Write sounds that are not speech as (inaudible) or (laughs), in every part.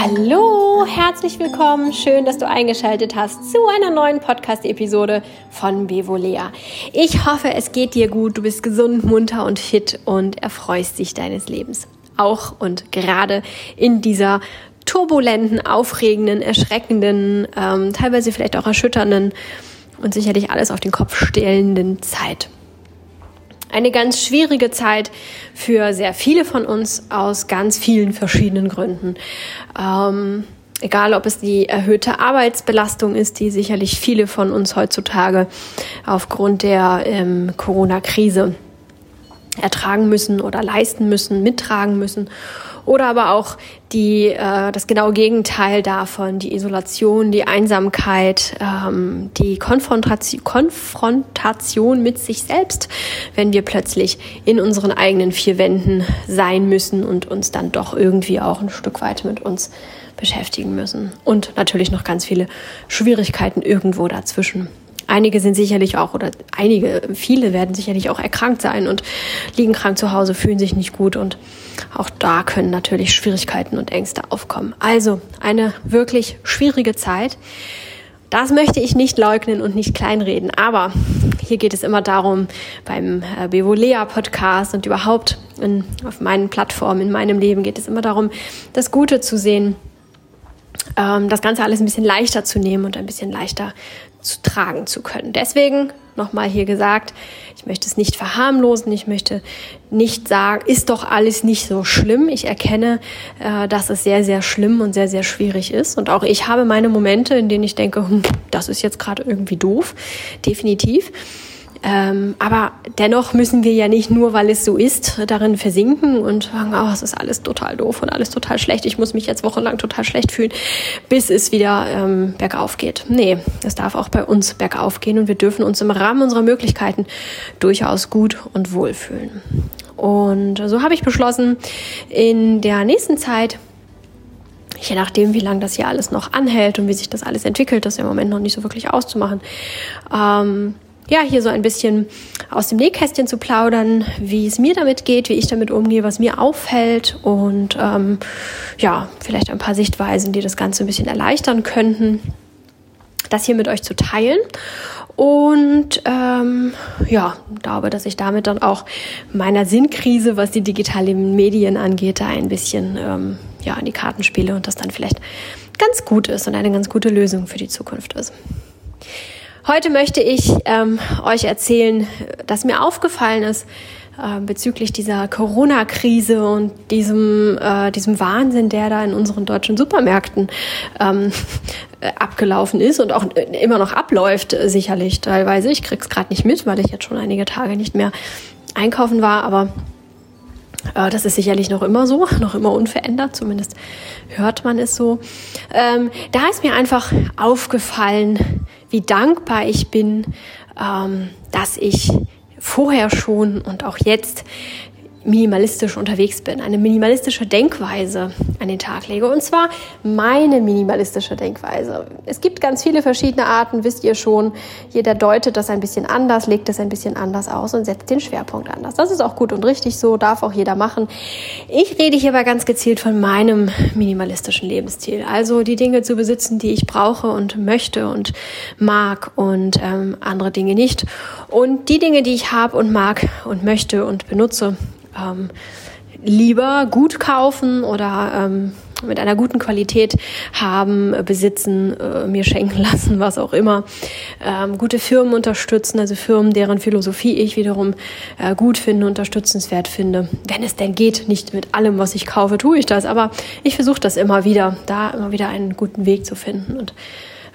Hallo, herzlich willkommen. Schön, dass du eingeschaltet hast zu einer neuen Podcast-Episode von Bevolea. Ich hoffe, es geht dir gut, du bist gesund, munter und fit und erfreust dich deines Lebens. Auch und gerade in dieser turbulenten, aufregenden, erschreckenden, ähm, teilweise vielleicht auch erschütternden und sicherlich alles auf den Kopf stellenden Zeit. Eine ganz schwierige Zeit für sehr viele von uns aus ganz vielen verschiedenen Gründen. Ähm, egal, ob es die erhöhte Arbeitsbelastung ist, die sicherlich viele von uns heutzutage aufgrund der ähm, Corona-Krise ertragen müssen oder leisten müssen, mittragen müssen oder aber auch die, äh, das genaue Gegenteil davon, die Isolation, die Einsamkeit, ähm, die Konfrontation, Konfrontation mit sich selbst, wenn wir plötzlich in unseren eigenen vier Wänden sein müssen und uns dann doch irgendwie auch ein Stück weit mit uns beschäftigen müssen. Und natürlich noch ganz viele Schwierigkeiten irgendwo dazwischen. Einige sind sicherlich auch, oder einige, viele werden sicherlich auch erkrankt sein und liegen krank zu Hause, fühlen sich nicht gut und auch da können natürlich Schwierigkeiten und Ängste aufkommen. Also eine wirklich schwierige Zeit. Das möchte ich nicht leugnen und nicht kleinreden, aber hier geht es immer darum, beim äh, Bevolea Podcast und überhaupt in, auf meinen Plattformen, in meinem Leben geht es immer darum, das Gute zu sehen, ähm, das Ganze alles ein bisschen leichter zu nehmen und ein bisschen leichter zu tragen zu können. Deswegen nochmal hier gesagt, ich möchte es nicht verharmlosen, ich möchte nicht sagen, ist doch alles nicht so schlimm. Ich erkenne, äh, dass es sehr, sehr schlimm und sehr, sehr schwierig ist. Und auch ich habe meine Momente, in denen ich denke, hm, das ist jetzt gerade irgendwie doof, definitiv. Ähm, aber dennoch müssen wir ja nicht nur, weil es so ist, darin versinken und sagen, oh, es ist alles total doof und alles total schlecht. Ich muss mich jetzt wochenlang total schlecht fühlen, bis es wieder ähm, bergauf geht. Nee, es darf auch bei uns bergauf gehen und wir dürfen uns im Rahmen unserer Möglichkeiten durchaus gut und wohl fühlen. Und so habe ich beschlossen, in der nächsten Zeit je nachdem, wie lange das hier alles noch anhält und wie sich das alles entwickelt, das ist im Moment noch nicht so wirklich auszumachen, ähm, ja, hier so ein bisschen aus dem Nähkästchen zu plaudern, wie es mir damit geht, wie ich damit umgehe, was mir auffällt und ähm, ja, vielleicht ein paar Sichtweisen, die das Ganze ein bisschen erleichtern könnten, das hier mit euch zu teilen. Und ähm, ja, glaube, dass ich damit dann auch meiner Sinnkrise, was die digitalen Medien angeht, da ein bisschen ähm, ja, an die Karten spiele und das dann vielleicht ganz gut ist und eine ganz gute Lösung für die Zukunft ist. Heute möchte ich ähm, euch erzählen, dass mir aufgefallen ist äh, bezüglich dieser Corona-Krise und diesem, äh, diesem Wahnsinn, der da in unseren deutschen Supermärkten ähm, äh, (laughs) abgelaufen ist und auch immer noch abläuft, äh, sicherlich teilweise. Ich krieg's gerade nicht mit, weil ich jetzt schon einige Tage nicht mehr einkaufen war, aber äh, das ist sicherlich noch immer so, (laughs) noch immer unverändert, zumindest hört man es so. Ähm, da ist mir einfach aufgefallen, wie dankbar ich bin, ähm, dass ich vorher schon und auch jetzt minimalistisch unterwegs bin, eine minimalistische Denkweise an den Tag lege. Und zwar meine minimalistische Denkweise. Es gibt ganz viele verschiedene Arten, wisst ihr schon. Jeder deutet das ein bisschen anders, legt es ein bisschen anders aus und setzt den Schwerpunkt anders. Das ist auch gut und richtig so, darf auch jeder machen. Ich rede hier aber ganz gezielt von meinem minimalistischen Lebensstil. Also die Dinge zu besitzen, die ich brauche und möchte und mag und ähm, andere Dinge nicht. Und die Dinge, die ich habe und mag und möchte und benutze, ähm, lieber gut kaufen oder ähm, mit einer guten Qualität haben, besitzen, äh, mir schenken (laughs) lassen, was auch immer. Ähm, gute Firmen unterstützen, also Firmen, deren Philosophie ich wiederum äh, gut finde, unterstützenswert finde. Wenn es denn geht, nicht mit allem, was ich kaufe, tue ich das, aber ich versuche das immer wieder, da immer wieder einen guten Weg zu finden. Und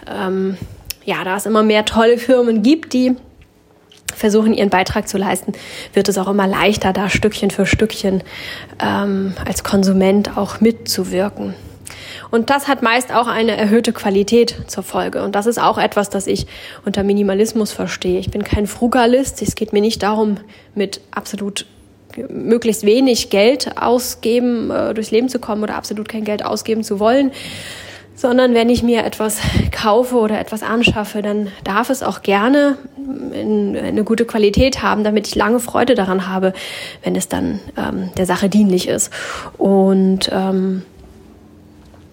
ähm, ja, da es immer mehr tolle Firmen gibt, die versuchen, ihren Beitrag zu leisten, wird es auch immer leichter, da Stückchen für Stückchen ähm, als Konsument auch mitzuwirken. Und das hat meist auch eine erhöhte Qualität zur Folge. Und das ist auch etwas, das ich unter Minimalismus verstehe. Ich bin kein Frugalist. Es geht mir nicht darum, mit absolut möglichst wenig Geld ausgeben, äh, durchs Leben zu kommen oder absolut kein Geld ausgeben zu wollen, sondern wenn ich mir etwas kaufe oder etwas anschaffe, dann darf es auch gerne in, eine gute Qualität haben, damit ich lange Freude daran habe, wenn es dann ähm, der Sache dienlich ist. Und ähm,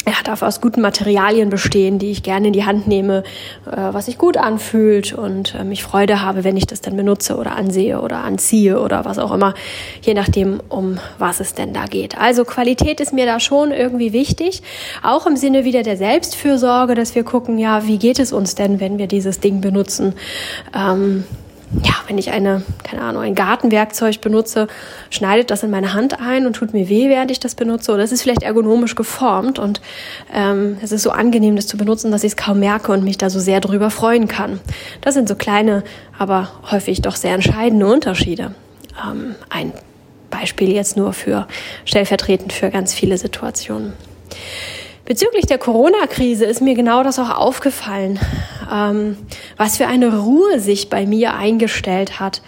ja, darf aus guten Materialien bestehen, die ich gerne in die Hand nehme, äh, was sich gut anfühlt und äh, mich Freude habe, wenn ich das dann benutze oder ansehe oder anziehe oder was auch immer, je nachdem, um was es denn da geht. Also Qualität ist mir da schon irgendwie wichtig, auch im Sinne wieder der Selbstfürsorge, dass wir gucken, ja, wie geht es uns denn, wenn wir dieses Ding benutzen? Ähm, ja, wenn ich eine, keine Ahnung, ein Gartenwerkzeug benutze, schneidet das in meine Hand ein und tut mir weh, während ich das benutze. Oder es ist vielleicht ergonomisch geformt und ähm, es ist so angenehm, das zu benutzen, dass ich es kaum merke und mich da so sehr drüber freuen kann. Das sind so kleine, aber häufig doch sehr entscheidende Unterschiede. Ähm, ein Beispiel jetzt nur für stellvertretend für ganz viele Situationen. Bezüglich der Corona-Krise ist mir genau das auch aufgefallen, ähm, was für eine Ruhe sich bei mir eingestellt hat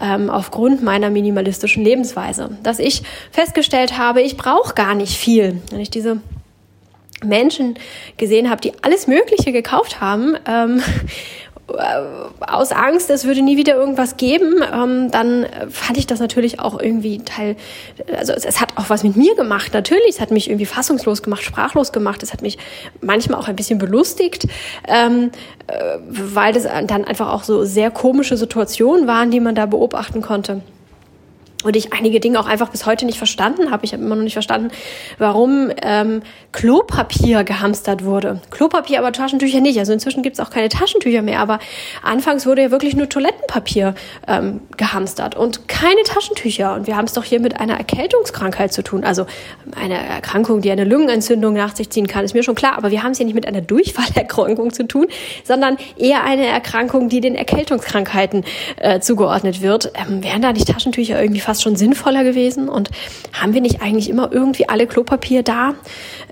ähm, aufgrund meiner minimalistischen Lebensweise. Dass ich festgestellt habe, ich brauche gar nicht viel. Wenn ich diese Menschen gesehen habe, die alles Mögliche gekauft haben, ähm, äh, aus Angst, es würde nie wieder irgendwas geben, ähm, dann fand ich das natürlich auch irgendwie Teil, also es, es, hat auch was mit mir gemacht, natürlich, es hat mich irgendwie fassungslos gemacht, sprachlos gemacht, es hat mich manchmal auch ein bisschen belustigt, ähm, äh, weil das dann einfach auch so sehr komische Situationen waren, die man da beobachten konnte und ich einige Dinge auch einfach bis heute nicht verstanden habe. Ich habe immer noch nicht verstanden, warum ähm, Klopapier gehamstert wurde. Klopapier, aber Taschentücher nicht. Also inzwischen gibt es auch keine Taschentücher mehr, aber anfangs wurde ja wirklich nur Toilettenpapier ähm, gehamstert und keine Taschentücher. Und wir haben es doch hier mit einer Erkältungskrankheit zu tun. Also eine Erkrankung, die eine Lungenentzündung nach sich ziehen kann, ist mir schon klar. Aber wir haben es hier nicht mit einer Durchfallerkrankung zu tun, sondern eher eine Erkrankung, die den Erkältungskrankheiten äh, zugeordnet wird. Ähm, wären da nicht Taschentücher irgendwie fast fast schon sinnvoller gewesen. Und haben wir nicht eigentlich immer irgendwie alle Klopapier da?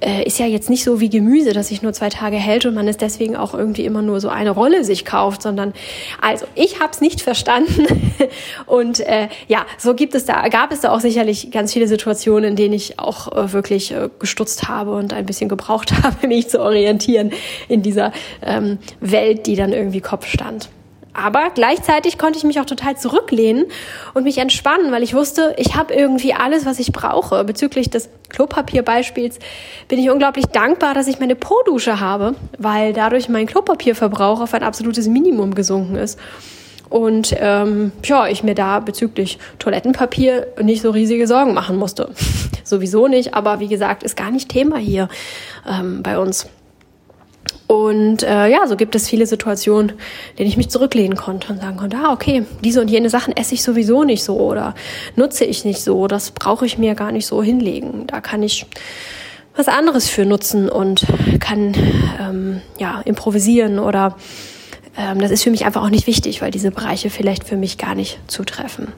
Äh, ist ja jetzt nicht so wie Gemüse, das sich nur zwei Tage hält und man es deswegen auch irgendwie immer nur so eine Rolle sich kauft, sondern also ich habe es nicht verstanden. (laughs) und äh, ja, so gibt es da, gab es da auch sicherlich ganz viele Situationen, in denen ich auch äh, wirklich äh, gestutzt habe und ein bisschen gebraucht (laughs) habe, mich zu orientieren in dieser ähm, Welt, die dann irgendwie Kopf stand. Aber gleichzeitig konnte ich mich auch total zurücklehnen und mich entspannen, weil ich wusste, ich habe irgendwie alles, was ich brauche. Bezüglich des Klopapierbeispiels bin ich unglaublich dankbar, dass ich meine Po-Dusche habe, weil dadurch mein Klopapierverbrauch auf ein absolutes Minimum gesunken ist. Und ähm, ja, ich mir da bezüglich Toilettenpapier nicht so riesige Sorgen machen musste. (laughs) Sowieso nicht, aber wie gesagt, ist gar nicht Thema hier ähm, bei uns. Und äh, ja, so gibt es viele Situationen, denen ich mich zurücklehnen konnte und sagen konnte, ah, okay, diese und jene Sachen esse ich sowieso nicht so oder nutze ich nicht so, das brauche ich mir gar nicht so hinlegen. Da kann ich was anderes für nutzen und kann ähm, ja improvisieren oder ähm, das ist für mich einfach auch nicht wichtig, weil diese Bereiche vielleicht für mich gar nicht zutreffen.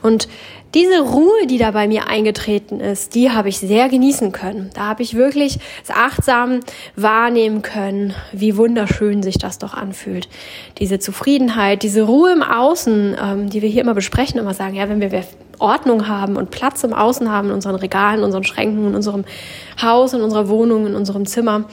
Und diese Ruhe, die da bei mir eingetreten ist, die habe ich sehr genießen können. Da habe ich wirklich achtsam wahrnehmen können, wie wunderschön sich das doch anfühlt. Diese Zufriedenheit, diese Ruhe im Außen, ähm, die wir hier immer besprechen, immer sagen, ja, wenn wir Ordnung haben und Platz im Außen haben, in unseren Regalen, in unseren Schränken, in unserem Haus, in unserer Wohnung, in unserem Zimmer,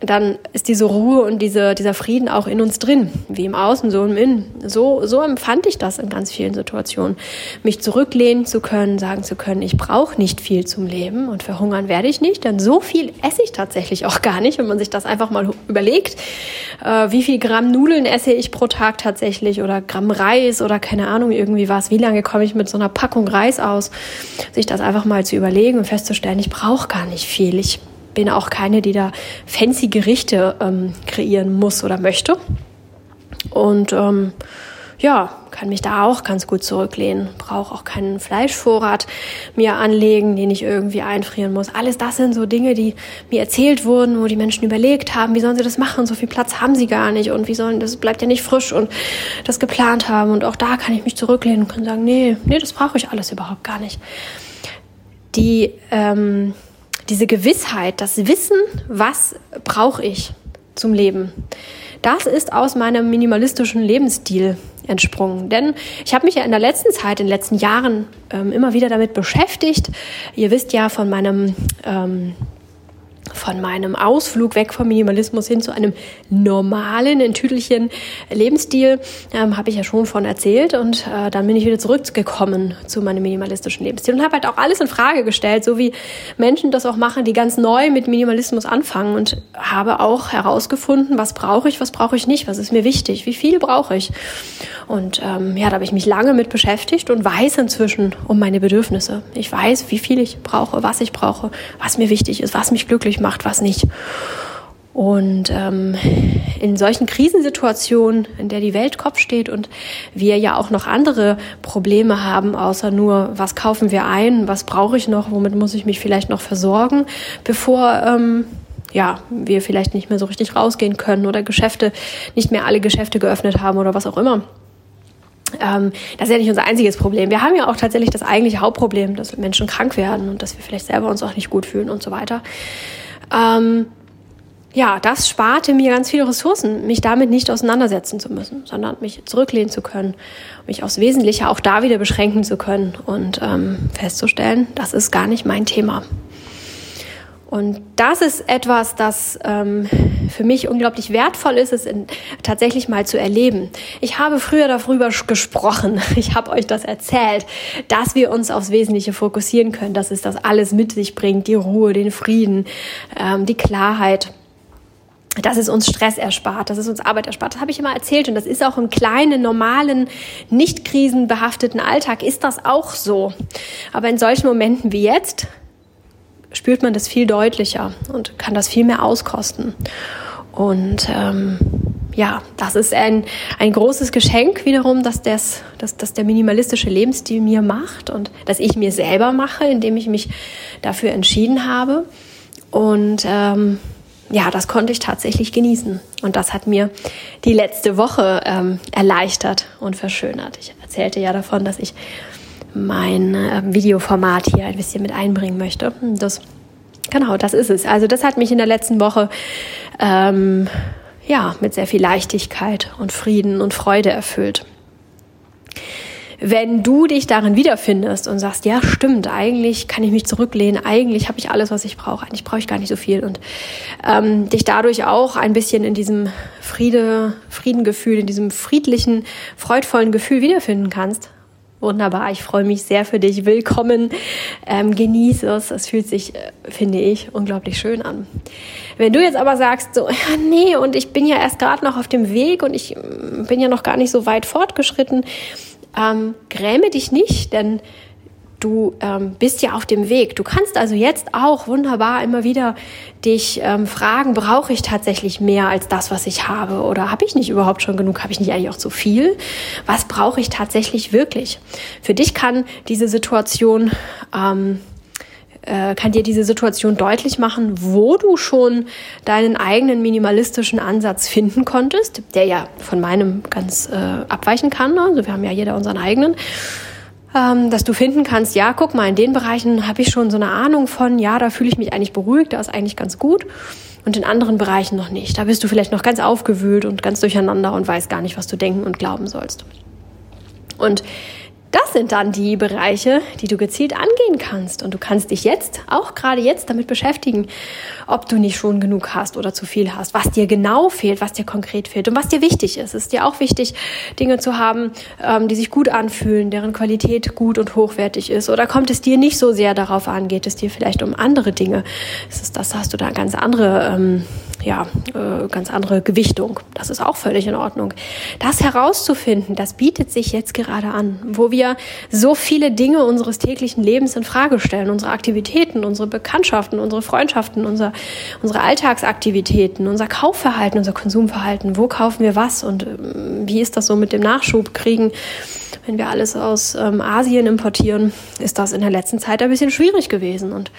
dann ist diese Ruhe und diese, dieser Frieden auch in uns drin, wie im Außen, so im Innen. So, so empfand ich das in ganz vielen Situationen. Mich zurücklehnen zu können, sagen zu können, ich brauche nicht viel zum Leben und verhungern werde ich nicht, denn so viel esse ich tatsächlich auch gar nicht, wenn man sich das einfach mal überlegt. Äh, wie viel Gramm Nudeln esse ich pro Tag tatsächlich oder Gramm Reis oder keine Ahnung, irgendwie was. Wie lange komme ich mit so einer Packung Reis aus? Sich das einfach mal zu überlegen und festzustellen, ich brauche gar nicht viel. Ich bin auch keine, die da fancy Gerichte ähm, kreieren muss oder möchte. Und ähm, ja, kann mich da auch ganz gut zurücklehnen. Brauche auch keinen Fleischvorrat mir anlegen, den ich irgendwie einfrieren muss. Alles das sind so Dinge, die mir erzählt wurden, wo die Menschen überlegt haben, wie sollen sie das machen? So viel Platz haben sie gar nicht und wie sollen das bleibt ja nicht frisch und das geplant haben. Und auch da kann ich mich zurücklehnen und kann sagen, nee, nee, das brauche ich alles überhaupt gar nicht. Die ähm, diese Gewissheit, das Wissen, was brauche ich zum Leben, das ist aus meinem minimalistischen Lebensstil entsprungen. Denn ich habe mich ja in der letzten Zeit, in den letzten Jahren ähm, immer wieder damit beschäftigt. Ihr wisst ja von meinem ähm, von meinem Ausflug weg vom Minimalismus hin zu einem normalen, in Tüdelchen Lebensstil, ähm, habe ich ja schon von erzählt. Und äh, dann bin ich wieder zurückgekommen zu meinem minimalistischen Lebensstil und habe halt auch alles in Frage gestellt, so wie Menschen das auch machen, die ganz neu mit Minimalismus anfangen und habe auch herausgefunden, was brauche ich, was brauche ich nicht, was ist mir wichtig, wie viel brauche ich. Und ähm, ja, da habe ich mich lange mit beschäftigt und weiß inzwischen um meine Bedürfnisse. Ich weiß, wie viel ich brauche, was ich brauche, was mir wichtig ist, was mich glücklich macht, was nicht. Und ähm, in solchen Krisensituationen, in der die Welt Kopf steht und wir ja auch noch andere Probleme haben, außer nur, was kaufen wir ein, was brauche ich noch, womit muss ich mich vielleicht noch versorgen, bevor ähm, ja, wir vielleicht nicht mehr so richtig rausgehen können oder Geschäfte, nicht mehr alle Geschäfte geöffnet haben oder was auch immer. Ähm, das ist ja nicht unser einziges Problem. Wir haben ja auch tatsächlich das eigentliche Hauptproblem, dass Menschen krank werden und dass wir vielleicht selber uns auch nicht gut fühlen und so weiter. Ähm, ja, das sparte mir ganz viele Ressourcen, mich damit nicht auseinandersetzen zu müssen, sondern mich zurücklehnen zu können, mich aufs Wesentliche auch da wieder beschränken zu können und ähm, festzustellen, das ist gar nicht mein Thema. Und das ist etwas, das ähm, für mich unglaublich wertvoll ist, es in, tatsächlich mal zu erleben. Ich habe früher darüber gesprochen, (laughs) ich habe euch das erzählt, dass wir uns aufs Wesentliche fokussieren können, dass es das alles mit sich bringt, die Ruhe, den Frieden, ähm, die Klarheit dass es uns Stress erspart, dass es uns Arbeit erspart. Das habe ich immer erzählt und das ist auch im kleinen, normalen, nicht krisenbehafteten Alltag ist das auch so. Aber in solchen Momenten wie jetzt spürt man das viel deutlicher und kann das viel mehr auskosten. Und ähm, ja, das ist ein, ein großes Geschenk wiederum, dass, das, dass, dass der minimalistische Lebensstil mir macht und dass ich mir selber mache, indem ich mich dafür entschieden habe. Und ähm, ja, das konnte ich tatsächlich genießen. Und das hat mir die letzte Woche ähm, erleichtert und verschönert. Ich erzählte ja davon, dass ich mein äh, Videoformat hier ein bisschen mit einbringen möchte. Das, genau, das ist es. Also das hat mich in der letzten Woche ähm, ja mit sehr viel Leichtigkeit und Frieden und Freude erfüllt wenn du dich darin wiederfindest und sagst, ja, stimmt, eigentlich kann ich mich zurücklehnen, eigentlich habe ich alles, was ich brauche, eigentlich brauche ich gar nicht so viel und ähm, dich dadurch auch ein bisschen in diesem Friede, Friedengefühl, in diesem friedlichen, freudvollen Gefühl wiederfinden kannst. Wunderbar, ich freue mich sehr für dich. Willkommen, ähm, genieße es. Es fühlt sich, äh, finde ich, unglaublich schön an. Wenn du jetzt aber sagst, so, ja, nee, und ich bin ja erst gerade noch auf dem Weg und ich mm, bin ja noch gar nicht so weit fortgeschritten, ähm, gräme dich nicht, denn du ähm, bist ja auf dem Weg. Du kannst also jetzt auch wunderbar immer wieder dich ähm, fragen, brauche ich tatsächlich mehr als das, was ich habe? Oder habe ich nicht überhaupt schon genug? Habe ich nicht eigentlich auch zu viel? Was brauche ich tatsächlich wirklich? Für dich kann diese Situation ähm, äh, kann dir diese Situation deutlich machen, wo du schon deinen eigenen minimalistischen Ansatz finden konntest, der ja von meinem ganz äh, abweichen kann. Also wir haben ja jeder unseren eigenen. Ähm, dass du finden kannst, ja, guck mal, in den Bereichen habe ich schon so eine Ahnung von, ja, da fühle ich mich eigentlich beruhigt, da ist eigentlich ganz gut. Und in anderen Bereichen noch nicht. Da bist du vielleicht noch ganz aufgewühlt und ganz durcheinander und weißt gar nicht, was du denken und glauben sollst. Und das sind dann die Bereiche, die du gezielt angehen kannst. Und du kannst dich jetzt, auch gerade jetzt, damit beschäftigen, ob du nicht schon genug hast oder zu viel hast, was dir genau fehlt, was dir konkret fehlt und was dir wichtig ist. Es ist dir auch wichtig, Dinge zu haben, ähm, die sich gut anfühlen, deren Qualität gut und hochwertig ist. Oder kommt es dir nicht so sehr darauf an, geht es dir vielleicht um andere Dinge? Ist, das hast du da ganz andere ähm, ja, äh, ganz andere Gewichtung. Das ist auch völlig in Ordnung. Das herauszufinden, das bietet sich jetzt gerade an, wo wir so viele Dinge unseres täglichen Lebens in Frage stellen, unsere Aktivitäten, unsere Bekanntschaften, unsere Freundschaften, unser, unsere Alltagsaktivitäten, unser Kaufverhalten, unser Konsumverhalten. Wo kaufen wir was und ähm, wie ist das so mit dem Nachschub kriegen? Wenn wir alles aus ähm, Asien importieren, ist das in der letzten Zeit ein bisschen schwierig gewesen und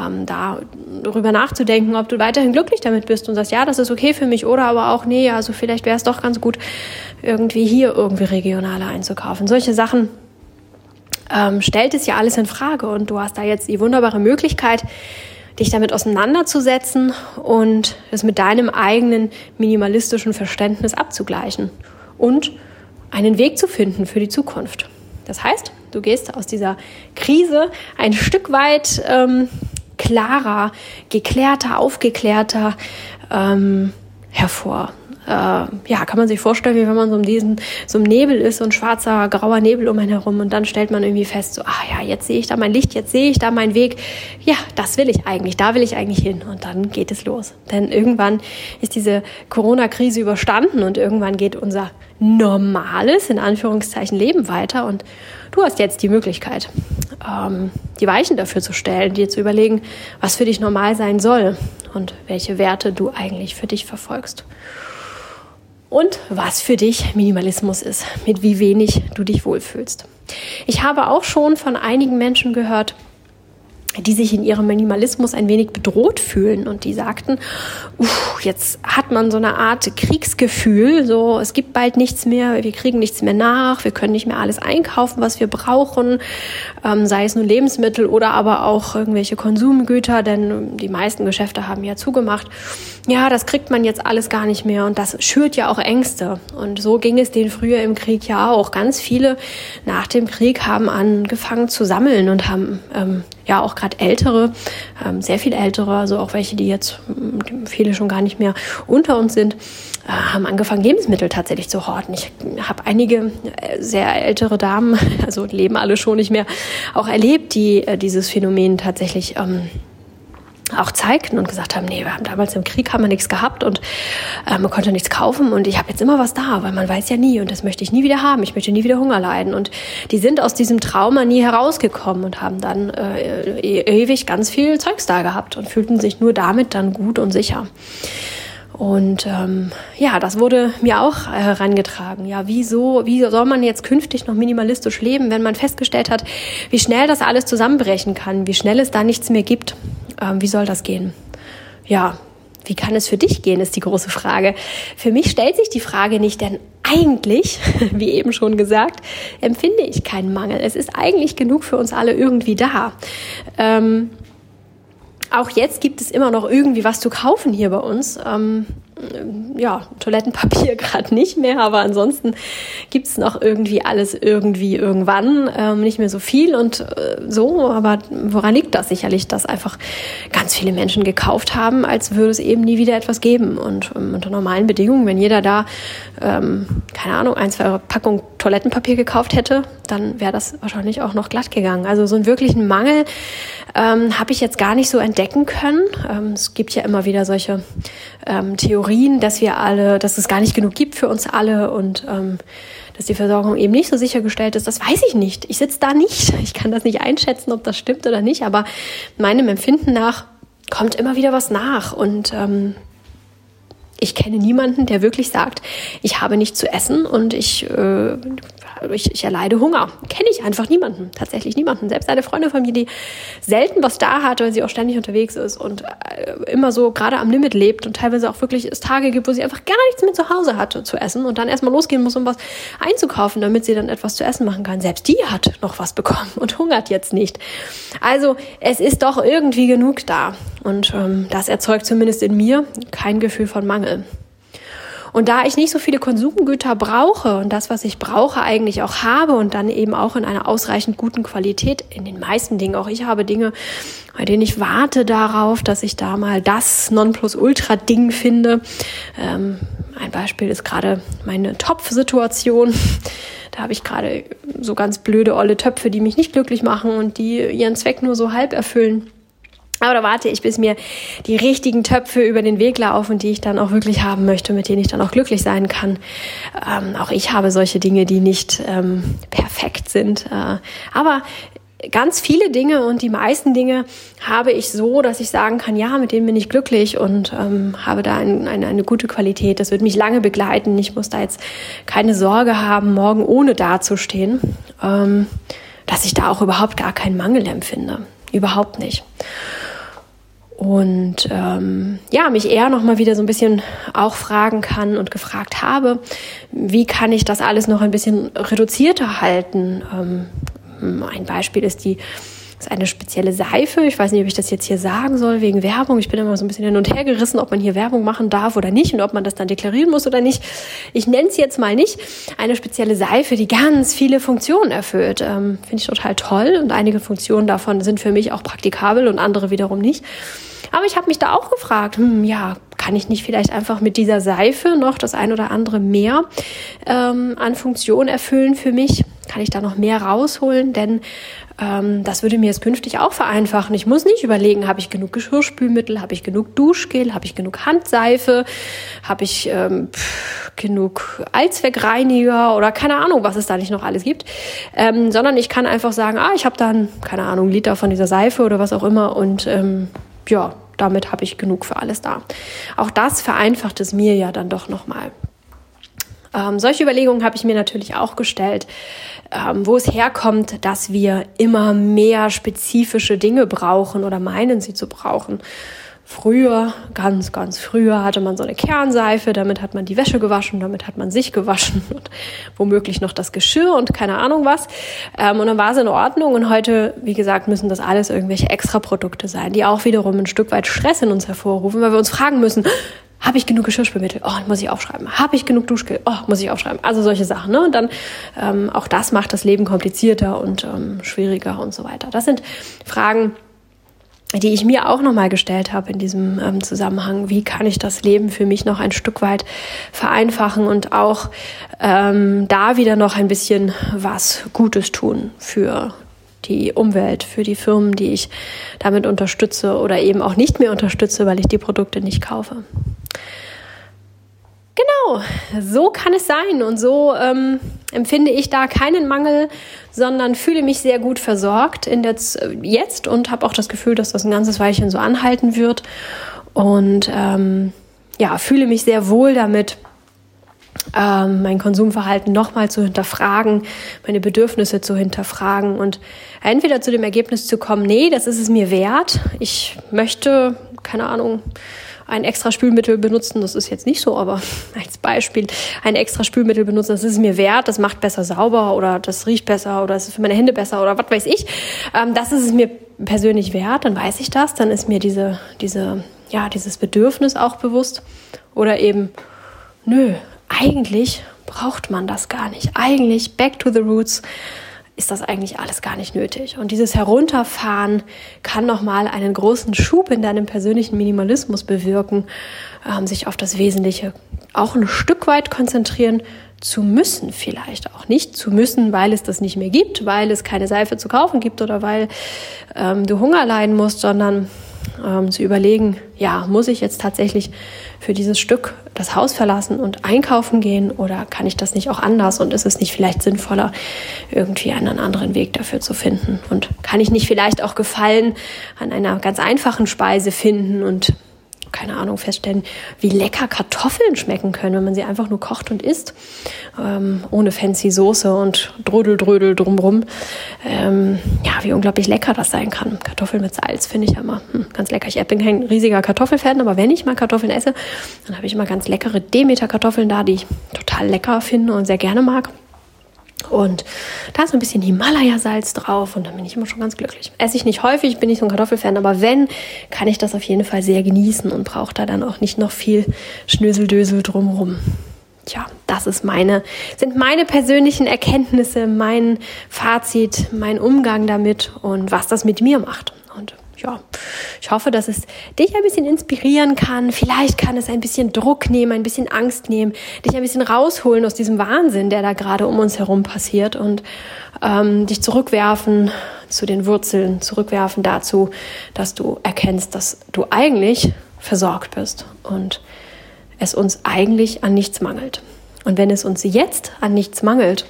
ähm, da darüber nachzudenken, ob du weiterhin glücklich damit bist und sagst, ja, das ist okay für mich oder aber auch, nee, also vielleicht wäre es doch ganz gut, irgendwie hier irgendwie regionaler einzukaufen. Solche Sachen ähm, stellt es ja alles in Frage und du hast da jetzt die wunderbare Möglichkeit, dich damit auseinanderzusetzen und es mit deinem eigenen minimalistischen Verständnis abzugleichen und einen Weg zu finden für die Zukunft. Das heißt, du gehst aus dieser Krise ein Stück weit ähm, klarer, geklärter, aufgeklärter ähm, hervor äh, ja, kann man sich vorstellen, wie wenn man so um diesen, so im Nebel ist, so ein schwarzer, grauer Nebel um einen herum und dann stellt man irgendwie fest, so, ah ja, jetzt sehe ich da mein Licht, jetzt sehe ich da meinen Weg. Ja, das will ich eigentlich, da will ich eigentlich hin und dann geht es los. Denn irgendwann ist diese Corona-Krise überstanden und irgendwann geht unser normales, in Anführungszeichen, Leben weiter und du hast jetzt die Möglichkeit, ähm, die Weichen dafür zu stellen, dir zu überlegen, was für dich normal sein soll und welche Werte du eigentlich für dich verfolgst und was für dich Minimalismus ist, mit wie wenig du dich wohlfühlst. Ich habe auch schon von einigen Menschen gehört, die sich in ihrem Minimalismus ein wenig bedroht fühlen und die sagten, uff, jetzt hat man so eine Art Kriegsgefühl, so es gibt bald nichts mehr, wir kriegen nichts mehr nach, wir können nicht mehr alles einkaufen, was wir brauchen, ähm, sei es nun Lebensmittel oder aber auch irgendwelche Konsumgüter, denn die meisten Geschäfte haben ja zugemacht. Ja, das kriegt man jetzt alles gar nicht mehr und das schürt ja auch Ängste. Und so ging es denen früher im Krieg ja auch. Ganz viele nach dem Krieg haben angefangen zu sammeln und haben ähm, ja auch gerade ältere, ähm, sehr viel ältere, also auch welche, die jetzt mm, viele schon gar nicht mehr unter uns sind, äh, haben angefangen, Lebensmittel tatsächlich zu horten. Ich habe einige äh, sehr ältere Damen, (laughs) also leben alle schon nicht mehr, auch erlebt, die äh, dieses Phänomen tatsächlich ähm, auch zeigten und gesagt haben, nee, wir haben damals im Krieg haben wir nichts gehabt und äh, man konnte nichts kaufen und ich habe jetzt immer was da, weil man weiß ja nie und das möchte ich nie wieder haben. Ich möchte nie wieder Hunger leiden und die sind aus diesem Trauma nie herausgekommen und haben dann äh, e-, ewig ganz viel Zeugs da gehabt und fühlten sich nur damit dann gut und sicher. Und ähm, ja, das wurde mir auch äh, herangetragen. Ja, wieso, wie soll man jetzt künftig noch minimalistisch leben, wenn man festgestellt hat, wie schnell das alles zusammenbrechen kann, wie schnell es da nichts mehr gibt? Ähm, wie soll das gehen? Ja, wie kann es für dich gehen, ist die große Frage. Für mich stellt sich die Frage nicht, denn eigentlich, (laughs) wie eben schon gesagt, empfinde ich keinen Mangel. Es ist eigentlich genug für uns alle irgendwie da. Ähm, auch jetzt gibt es immer noch irgendwie was zu kaufen hier bei uns. Ähm, ja, Toilettenpapier (laughs) gerade nicht mehr, aber ansonsten gibt's noch irgendwie alles irgendwie irgendwann, ähm, nicht mehr so viel und äh, so, aber woran liegt das sicherlich, dass einfach ganz viele Menschen gekauft haben, als würde es eben nie wieder etwas geben und ähm, unter normalen Bedingungen, wenn jeder da, ähm, keine Ahnung, ein, zwei Packungen Toilettenpapier gekauft hätte, dann wäre das wahrscheinlich auch noch glatt gegangen. Also so einen wirklichen Mangel ähm, habe ich jetzt gar nicht so entdecken können. Ähm, es gibt ja immer wieder solche ähm, Theorien, dass wir alle, dass es gar nicht genug gibt für uns alle und ähm, dass die Versorgung eben nicht so sichergestellt ist, das weiß ich nicht. Ich sitze da nicht. (laughs) Ich kann das nicht einschätzen, ob das stimmt oder nicht, aber meinem Empfinden nach kommt immer wieder was nach und ähm, ich kenne niemanden, der wirklich sagt, ich habe nichts zu essen und ich äh, ich, ich erleide Hunger. Kenne ich einfach niemanden, tatsächlich niemanden. Selbst eine Freundin von mir, die selten was da hat, weil sie auch ständig unterwegs ist und äh, immer so gerade am Limit lebt und teilweise auch wirklich es Tage gibt, wo sie einfach gar nichts mehr zu Hause hat zu essen und dann erstmal losgehen muss, um was einzukaufen, damit sie dann etwas zu essen machen kann. Selbst die hat noch was bekommen und hungert jetzt nicht. Also es ist doch irgendwie genug da und ähm, das erzeugt zumindest in mir kein Gefühl von Mangel. Und da ich nicht so viele Konsumgüter brauche und das, was ich brauche, eigentlich auch habe und dann eben auch in einer ausreichend guten Qualität, in den meisten Dingen, auch ich habe Dinge, bei denen ich warte darauf, dass ich da mal das Nonplusultra-Ding finde. Ähm, ein Beispiel ist gerade meine Topfsituation. (laughs) Da habe ich gerade so ganz blöde olle Töpfe, die mich nicht glücklich machen und die ihren Zweck nur so halb erfüllen. Aber da warte ich, bis mir die richtigen Töpfe über den Weg laufen, die ich dann auch wirklich haben möchte, mit denen ich dann auch glücklich sein kann. Ähm, auch ich habe solche Dinge, die nicht ähm, perfekt sind. Äh, aber ganz viele Dinge und die meisten Dinge habe ich so, dass ich sagen kann, ja, mit denen bin ich glücklich und ähm, habe da ein, eine, eine gute Qualität. Das wird mich lange begleiten. Ich muss da jetzt keine Sorge haben, morgen ohne dazustehen, ähm, dass ich da auch überhaupt gar keinen Mangel empfinde. Überhaupt nicht und ähm, ja, mich eher noch mal wieder so ein bisschen auch fragen kann und gefragt habe, wie kann ich das alles noch ein bisschen reduzierter halten? Ähm, ein Beispiel ist die ist eine spezielle Seife. Ich weiß nicht, ob ich das jetzt hier sagen soll wegen Werbung. Ich bin immer so ein bisschen hin und her gerissen, ob man hier Werbung machen darf oder nicht und ob man das dann deklarieren muss oder nicht. Ich nenne es jetzt mal nicht. Eine spezielle Seife, die ganz viele Funktionen erfüllt. Ähm, Finde ich total toll und einige Funktionen davon sind für mich auch praktikabel und andere wiederum nicht. Aber ich habe mich da auch gefragt, hm, ja, kann ich nicht vielleicht einfach mit dieser Seife noch das ein oder andere mehr ähm, an Funktion erfüllen für mich? Kann ich da noch mehr rausholen? Denn ähm, das würde mir es künftig auch vereinfachen. Ich muss nicht überlegen, habe ich genug Geschirrspülmittel, habe ich genug Duschgel, habe ich genug Handseife, habe ich ähm, pff, genug Allzweckreiniger oder keine Ahnung, was es da nicht noch alles gibt, ähm, sondern ich kann einfach sagen, ah, ich habe dann keine Ahnung Liter von dieser Seife oder was auch immer und ähm, ja, damit habe ich genug für alles da. Auch das vereinfacht es mir ja dann doch nochmal. Ähm, solche Überlegungen habe ich mir natürlich auch gestellt, ähm, wo es herkommt, dass wir immer mehr spezifische Dinge brauchen oder meinen sie zu brauchen. Früher, ganz, ganz früher hatte man so eine Kernseife, damit hat man die Wäsche gewaschen, damit hat man sich gewaschen (laughs) und womöglich noch das Geschirr und keine Ahnung was. Ähm, und dann war es in Ordnung und heute, wie gesagt, müssen das alles irgendwelche Extraprodukte sein, die auch wiederum ein Stück weit Stress in uns hervorrufen, weil wir uns fragen müssen, (gasps) habe ich genug Geschirrspülmittel? Oh, muss ich aufschreiben. Habe ich genug Duschgel? Oh, muss ich aufschreiben. Also solche Sachen. Ne? Und dann ähm, auch das macht das Leben komplizierter und ähm, schwieriger und so weiter. Das sind Fragen, die ich mir auch nochmal gestellt habe in diesem ähm, Zusammenhang. Wie kann ich das Leben für mich noch ein Stück weit vereinfachen und auch ähm, da wieder noch ein bisschen was Gutes tun für die Umwelt, für die Firmen, die ich damit unterstütze oder eben auch nicht mehr unterstütze, weil ich die Produkte nicht kaufe. Genau, so kann es sein. Und so ähm, empfinde ich da keinen Mangel, sondern fühle mich sehr gut versorgt in der jetzt und habe auch das Gefühl, dass das ein ganzes Weilchen so anhalten wird. Und ähm, ja, fühle mich sehr wohl damit, ähm, mein Konsumverhalten nochmal zu hinterfragen, meine Bedürfnisse zu hinterfragen und entweder zu dem Ergebnis zu kommen, nee, das ist es mir wert, ich möchte, keine Ahnung, ein extra Spülmittel benutzen, das ist jetzt nicht so, aber (laughs) als Beispiel ein extra Spülmittel benutzen, das ist mir wert, das macht besser sauber oder das riecht besser oder das ist für meine Hände besser oder was weiß ich. Ähm, das ist es mir persönlich wert, dann weiß ich das, dann ist mir diese, diese, ja, dieses Bedürfnis auch bewusst. Oder eben, nö, eigentlich braucht man das gar nicht. Eigentlich back to the roots ist das eigentlich alles gar nicht nötig. Und dieses Herunterfahren kann nochmal einen großen Schub in deinem persönlichen Minimalismus bewirken, ähm, sich auf das Wesentliche auch ein Stück weit konzentrieren zu müssen, vielleicht auch nicht zu müssen, weil es das nicht mehr gibt, weil es keine Seife zu kaufen gibt oder weil ähm, du Hunger leiden musst, sondern ähm, zu überlegen, ja, muss ich jetzt tatsächlich für dieses Stück das Haus verlassen und einkaufen gehen oder kann ich das nicht auch anders und ist es nicht vielleicht sinnvoller, irgendwie einen anderen Weg dafür zu finden? Und kann ich nicht vielleicht auch Gefallen an einer ganz einfachen Speise finden und keine Ahnung, feststellen, wie lecker Kartoffeln schmecken können, wenn man sie einfach nur kocht und isst, ähm, ohne fancy Soße und Drödel, Drödel drumrum. Ähm, ja, wie unglaublich lecker das sein kann. Kartoffeln mit Salz finde ich ja immer hm, ganz lecker. Ich bin kein riesiger Kartoffelfan, aber wenn ich mal Kartoffeln esse, dann habe ich immer ganz leckere Demeter-Kartoffeln da, die ich total lecker finde und sehr gerne mag. Und da ist ein bisschen Himalaya-Salz drauf und dann bin ich immer schon ganz glücklich. Esse ich nicht häufig, bin ich so ein Kartoffelfan, aber wenn, kann ich das auf jeden Fall sehr genießen und brauche da dann auch nicht noch viel Schnöseldösel drumrum. Tja, das ist meine, sind meine persönlichen Erkenntnisse, mein Fazit, mein Umgang damit und was das mit mir macht. Ja, ich hoffe, dass es dich ein bisschen inspirieren kann. Vielleicht kann es ein bisschen Druck nehmen, ein bisschen Angst nehmen, dich ein bisschen rausholen aus diesem Wahnsinn, der da gerade um uns herum passiert und ähm, dich zurückwerfen zu den Wurzeln, zurückwerfen dazu, dass du erkennst, dass du eigentlich versorgt bist und es uns eigentlich an nichts mangelt. Und wenn es uns jetzt an nichts mangelt,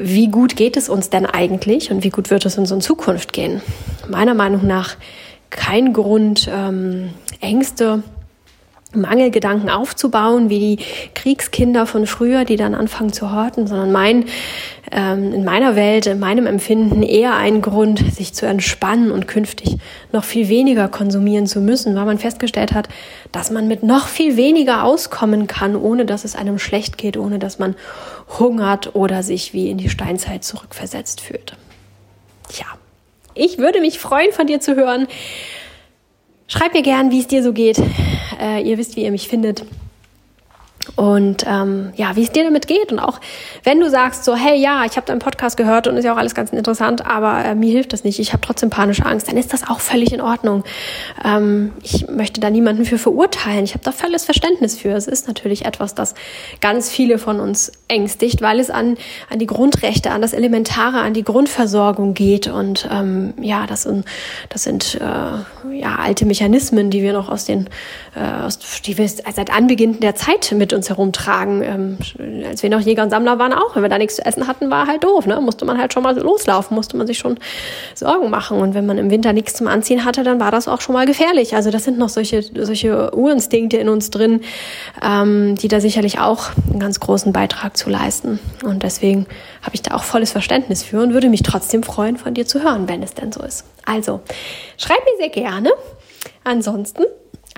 wie gut geht es uns denn eigentlich und wie gut wird es uns in Zukunft gehen? Meiner Meinung nach kein Grund, ähm, Ängste, Mangelgedanken aufzubauen, wie die Kriegskinder von früher, die dann anfangen zu horten, sondern mein, ähm, in meiner Welt, in meinem Empfinden eher ein Grund, sich zu entspannen und künftig noch viel weniger konsumieren zu müssen, weil man festgestellt hat, dass man mit noch viel weniger auskommen kann, ohne dass es einem schlecht geht, ohne dass man hungert oder sich wie in die Steinzeit zurückversetzt fühlt. Tja, ich würde mich freuen, von dir zu hören. Schreib mir gern, wie es dir so geht. Äh, ihr wisst, wie ihr mich findet und ähm, ja, wie es dir damit geht. Und auch wenn du sagst so, hey, ja, ich habe deinen Podcast gehört und ist ja auch alles ganz interessant, aber äh, mir hilft das nicht, ich habe trotzdem panische Angst, dann ist das auch völlig in Ordnung. Ähm, ich möchte da niemanden für verurteilen. Ich habe da volles Verständnis für. Es ist natürlich etwas, das ganz viele von uns ängstigt, weil es an, an die Grundrechte, an das Elementare, an die Grundversorgung geht. Und ähm, ja, das, das sind äh, ja alte Mechanismen, die wir noch aus den, äh, aus, die wir seit Anbeginn der Zeit mit uns herumtragen. Ähm, als wir noch Jäger und Sammler waren auch, wenn wir da nichts zu essen hatten, war halt doof. Ne? Musste man halt schon mal loslaufen, musste man sich schon Sorgen machen. Und wenn man im Winter nichts zum Anziehen hatte, dann war das auch schon mal gefährlich. Also das sind noch solche, solche Urinstinkte in uns drin, ähm, die da sicherlich auch einen ganz großen Beitrag zu leisten. Und deswegen habe ich da auch volles Verständnis für und würde mich trotzdem freuen, von dir zu hören, wenn es denn so ist. Also, schreib mir sehr gerne. Ansonsten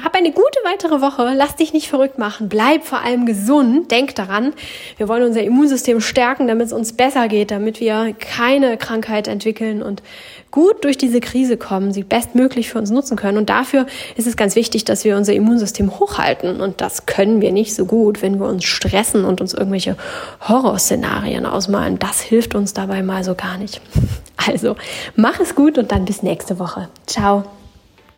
hab eine gute weitere Woche. Lass dich nicht verrückt machen. Bleib vor allem gesund. Denk daran, wir wollen unser Immunsystem stärken, damit es uns besser geht, damit wir keine Krankheit entwickeln und gut durch diese Krise kommen, sie bestmöglich für uns nutzen können. Und dafür ist es ganz wichtig, dass wir unser Immunsystem hochhalten. Und das können wir nicht so gut, wenn wir uns stressen und uns irgendwelche Horrorszenarien ausmalen. Das hilft uns dabei mal so gar nicht. (laughs) Also, mach es gut und dann bis nächste Woche. Ciao.